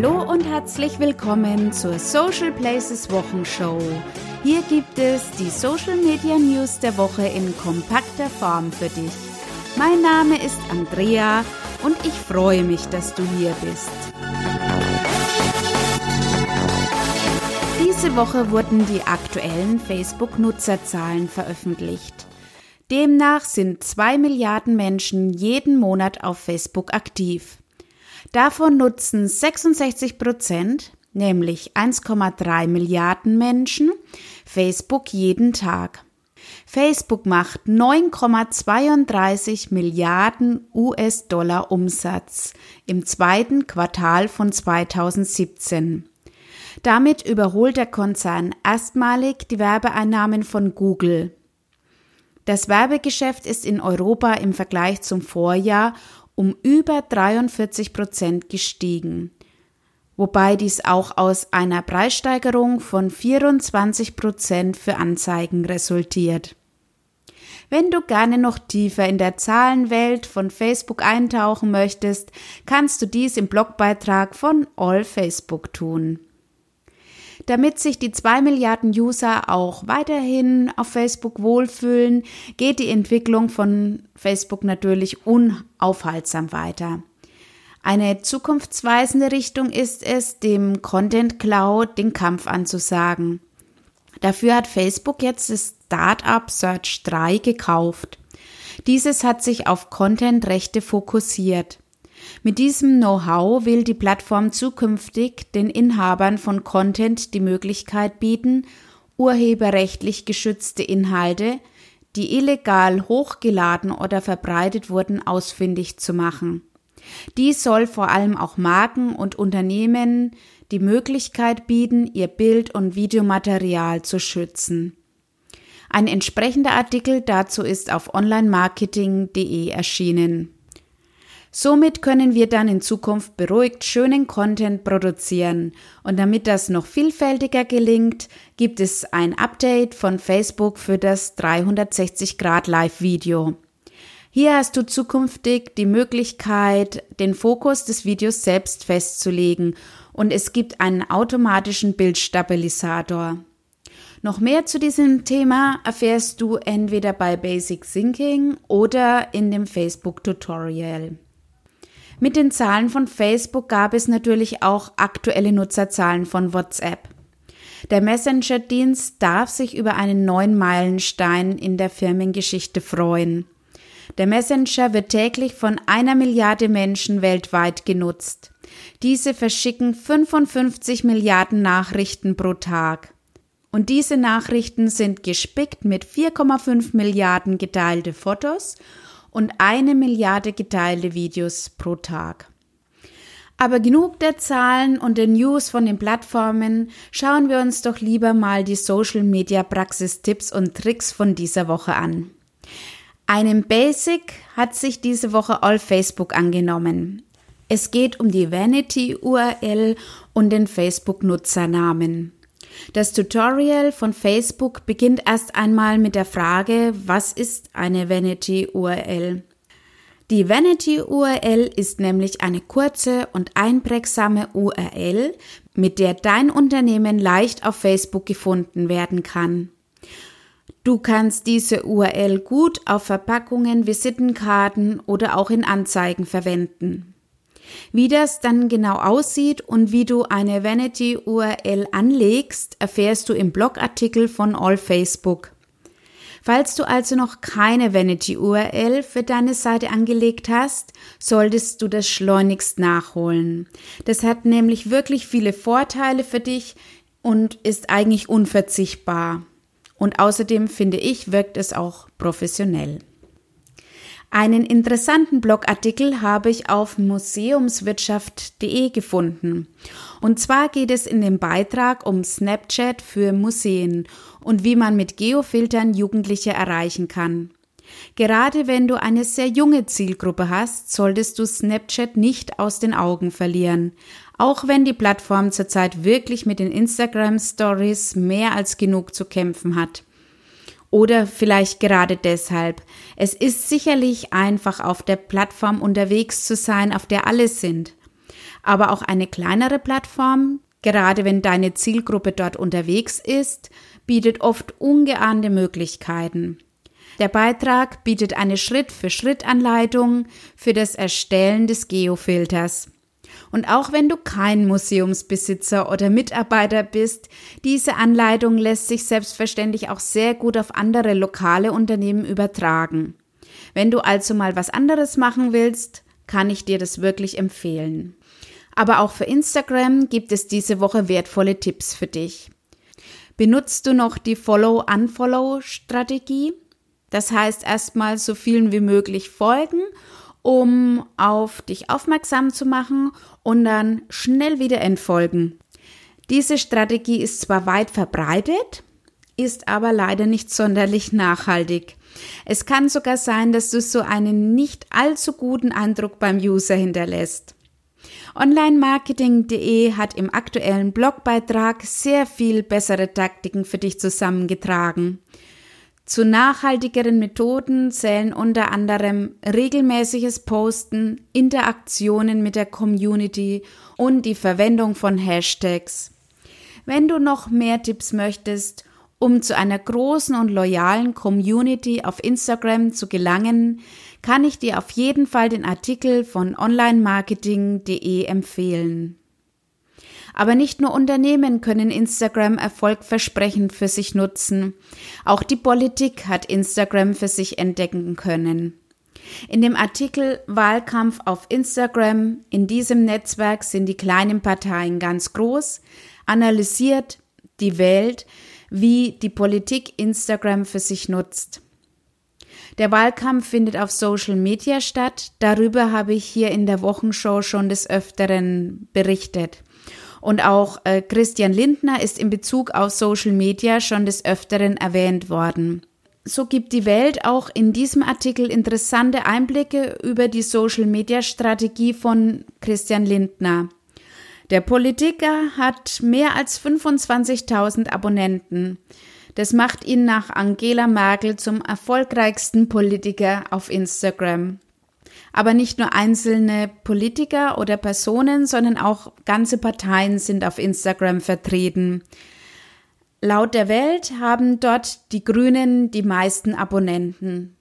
Hallo und herzlich willkommen zur Social Places Wochenshow. Hier gibt es die Social Media News der Woche in kompakter Form für dich. Mein Name ist Andrea und ich freue mich, dass du hier bist. Diese Woche wurden die aktuellen Facebook-Nutzerzahlen veröffentlicht. Demnach sind zwei Milliarden Menschen jeden Monat auf Facebook aktiv. Davon nutzen 66 Prozent, nämlich 1,3 Milliarden Menschen, Facebook jeden Tag. Facebook macht 9,32 Milliarden US-Dollar Umsatz im zweiten Quartal von 2017. Damit überholt der Konzern erstmalig die Werbeeinnahmen von Google. Das Werbegeschäft ist in Europa im Vergleich zum Vorjahr um über 43 Prozent gestiegen, wobei dies auch aus einer Preissteigerung von 24 Prozent für Anzeigen resultiert. Wenn du gerne noch tiefer in der Zahlenwelt von Facebook eintauchen möchtest, kannst du dies im Blogbeitrag von All Facebook tun. Damit sich die zwei Milliarden User auch weiterhin auf Facebook wohlfühlen, geht die Entwicklung von Facebook natürlich unaufhaltsam weiter. Eine zukunftsweisende Richtung ist es, dem Content Cloud den Kampf anzusagen. Dafür hat Facebook jetzt das Startup Search 3 gekauft. Dieses hat sich auf Content-Rechte fokussiert. Mit diesem Know-how will die Plattform zukünftig den Inhabern von Content die Möglichkeit bieten, urheberrechtlich geschützte Inhalte, die illegal hochgeladen oder verbreitet wurden, ausfindig zu machen. Dies soll vor allem auch Marken und Unternehmen die Möglichkeit bieten, ihr Bild- und Videomaterial zu schützen. Ein entsprechender Artikel dazu ist auf onlinemarketing.de erschienen. Somit können wir dann in Zukunft beruhigt schönen Content produzieren. Und damit das noch vielfältiger gelingt, gibt es ein Update von Facebook für das 360 Grad Live-Video. Hier hast du zukünftig die Möglichkeit, den Fokus des Videos selbst festzulegen und es gibt einen automatischen Bildstabilisator. Noch mehr zu diesem Thema erfährst du entweder bei Basic Thinking oder in dem Facebook Tutorial. Mit den Zahlen von Facebook gab es natürlich auch aktuelle Nutzerzahlen von WhatsApp. Der Messenger-Dienst darf sich über einen neuen Meilenstein in der Firmengeschichte freuen. Der Messenger wird täglich von einer Milliarde Menschen weltweit genutzt. Diese verschicken 55 Milliarden Nachrichten pro Tag. Und diese Nachrichten sind gespickt mit 4,5 Milliarden geteilte Fotos und eine Milliarde geteilte Videos pro Tag. Aber genug der Zahlen und der News von den Plattformen, schauen wir uns doch lieber mal die Social Media Praxistipps und Tricks von dieser Woche an. Einem Basic hat sich diese Woche All Facebook angenommen. Es geht um die Vanity URL und den Facebook Nutzernamen. Das Tutorial von Facebook beginnt erst einmal mit der Frage, was ist eine Vanity URL? Die Vanity URL ist nämlich eine kurze und einprägsame URL, mit der dein Unternehmen leicht auf Facebook gefunden werden kann. Du kannst diese URL gut auf Verpackungen, Visitenkarten oder auch in Anzeigen verwenden. Wie das dann genau aussieht und wie du eine Vanity-URL anlegst, erfährst du im Blogartikel von All Facebook. Falls du also noch keine Vanity-URL für deine Seite angelegt hast, solltest du das schleunigst nachholen. Das hat nämlich wirklich viele Vorteile für dich und ist eigentlich unverzichtbar. Und außerdem finde ich, wirkt es auch professionell. Einen interessanten Blogartikel habe ich auf museumswirtschaft.de gefunden. Und zwar geht es in dem Beitrag um Snapchat für Museen und wie man mit Geofiltern Jugendliche erreichen kann. Gerade wenn du eine sehr junge Zielgruppe hast, solltest du Snapchat nicht aus den Augen verlieren. Auch wenn die Plattform zurzeit wirklich mit den Instagram Stories mehr als genug zu kämpfen hat. Oder vielleicht gerade deshalb. Es ist sicherlich einfach auf der Plattform unterwegs zu sein, auf der alle sind. Aber auch eine kleinere Plattform, gerade wenn deine Zielgruppe dort unterwegs ist, bietet oft ungeahnte Möglichkeiten. Der Beitrag bietet eine Schritt-für-Schritt-Anleitung für das Erstellen des Geofilters. Und auch wenn du kein Museumsbesitzer oder Mitarbeiter bist, diese Anleitung lässt sich selbstverständlich auch sehr gut auf andere lokale Unternehmen übertragen. Wenn du also mal was anderes machen willst, kann ich dir das wirklich empfehlen. Aber auch für Instagram gibt es diese Woche wertvolle Tipps für dich. Benutzt du noch die Follow-Unfollow-Strategie? Das heißt erstmal so vielen wie möglich folgen, um auf dich aufmerksam zu machen und dann schnell wieder entfolgen. Diese Strategie ist zwar weit verbreitet, ist aber leider nicht sonderlich nachhaltig. Es kann sogar sein, dass du so einen nicht allzu guten Eindruck beim User hinterlässt. Online-Marketing.de hat im aktuellen Blogbeitrag sehr viel bessere Taktiken für dich zusammengetragen. Zu nachhaltigeren Methoden zählen unter anderem regelmäßiges Posten, Interaktionen mit der Community und die Verwendung von Hashtags. Wenn du noch mehr Tipps möchtest, um zu einer großen und loyalen Community auf Instagram zu gelangen, kann ich dir auf jeden Fall den Artikel von onlinemarketing.de empfehlen. Aber nicht nur Unternehmen können Instagram erfolgversprechend für sich nutzen. Auch die Politik hat Instagram für sich entdecken können. In dem Artikel Wahlkampf auf Instagram, in diesem Netzwerk sind die kleinen Parteien ganz groß, analysiert die Welt, wie die Politik Instagram für sich nutzt. Der Wahlkampf findet auf Social Media statt. Darüber habe ich hier in der Wochenshow schon des Öfteren berichtet. Und auch äh, Christian Lindner ist in Bezug auf Social Media schon des Öfteren erwähnt worden. So gibt die Welt auch in diesem Artikel interessante Einblicke über die Social Media Strategie von Christian Lindner. Der Politiker hat mehr als 25.000 Abonnenten. Das macht ihn nach Angela Merkel zum erfolgreichsten Politiker auf Instagram. Aber nicht nur einzelne Politiker oder Personen, sondern auch ganze Parteien sind auf Instagram vertreten. Laut der Welt haben dort die Grünen die meisten Abonnenten.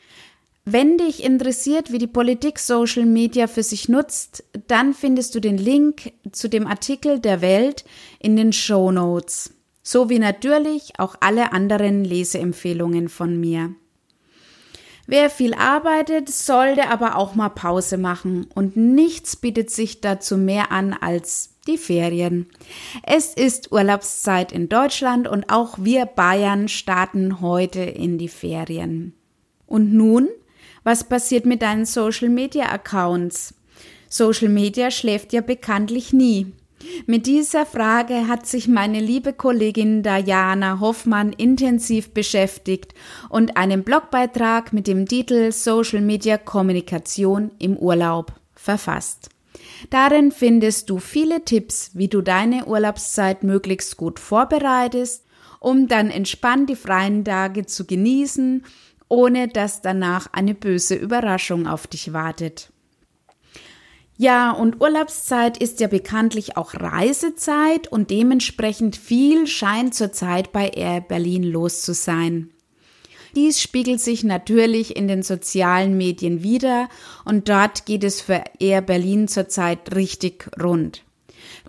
Wenn dich interessiert, wie die Politik Social Media für sich nutzt, dann findest du den Link zu dem Artikel der Welt in den Show Notes, sowie natürlich auch alle anderen Leseempfehlungen von mir. Wer viel arbeitet, sollte aber auch mal Pause machen und nichts bietet sich dazu mehr an als die Ferien. Es ist Urlaubszeit in Deutschland und auch wir Bayern starten heute in die Ferien. Und nun was passiert mit deinen Social Media Accounts? Social Media schläft ja bekanntlich nie. Mit dieser Frage hat sich meine liebe Kollegin Diana Hoffmann intensiv beschäftigt und einen Blogbeitrag mit dem Titel Social Media Kommunikation im Urlaub verfasst. Darin findest du viele Tipps, wie du deine Urlaubszeit möglichst gut vorbereitest, um dann entspannt die freien Tage zu genießen ohne dass danach eine böse Überraschung auf dich wartet. Ja, und Urlaubszeit ist ja bekanntlich auch Reisezeit und dementsprechend viel scheint zurzeit bei Air Berlin los zu sein. Dies spiegelt sich natürlich in den sozialen Medien wieder und dort geht es für Air Berlin zurzeit richtig rund.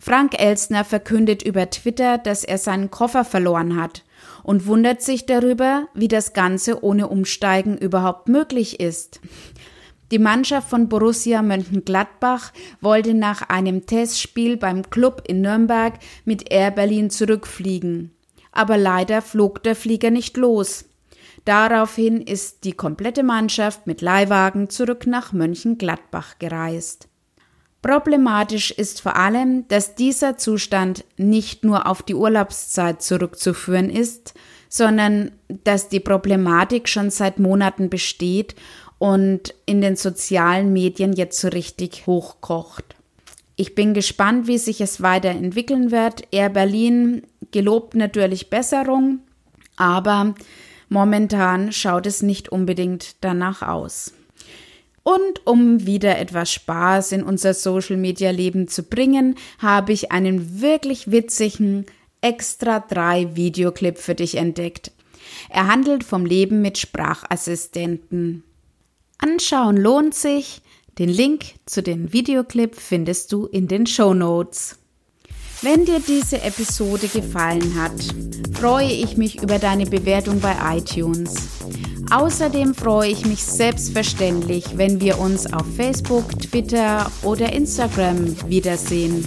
Frank Elstner verkündet über Twitter, dass er seinen Koffer verloren hat und wundert sich darüber, wie das Ganze ohne Umsteigen überhaupt möglich ist. Die Mannschaft von Borussia Mönchengladbach wollte nach einem Testspiel beim Club in Nürnberg mit Air Berlin zurückfliegen. Aber leider flog der Flieger nicht los. Daraufhin ist die komplette Mannschaft mit Leihwagen zurück nach Mönchengladbach gereist. Problematisch ist vor allem, dass dieser Zustand nicht nur auf die Urlaubszeit zurückzuführen ist, sondern dass die Problematik schon seit Monaten besteht und in den sozialen Medien jetzt so richtig hochkocht. Ich bin gespannt, wie sich es weiterentwickeln wird. Air Berlin gelobt natürlich Besserung, aber momentan schaut es nicht unbedingt danach aus. Und um wieder etwas Spaß in unser Social-Media-Leben zu bringen, habe ich einen wirklich witzigen Extra 3 Videoclip für dich entdeckt. Er handelt vom Leben mit Sprachassistenten. Anschauen lohnt sich. Den Link zu den Videoclip findest du in den Show Notes. Wenn dir diese Episode gefallen hat, freue ich mich über deine Bewertung bei iTunes. Außerdem freue ich mich selbstverständlich, wenn wir uns auf Facebook, Twitter oder Instagram wiedersehen.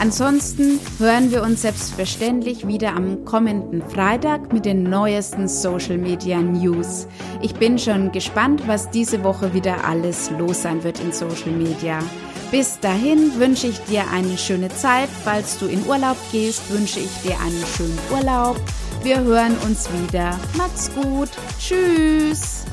Ansonsten hören wir uns selbstverständlich wieder am kommenden Freitag mit den neuesten Social Media News. Ich bin schon gespannt, was diese Woche wieder alles los sein wird in Social Media. Bis dahin wünsche ich dir eine schöne Zeit. Falls du in Urlaub gehst, wünsche ich dir einen schönen Urlaub. Wir hören uns wieder. Macht's gut. Tschüss.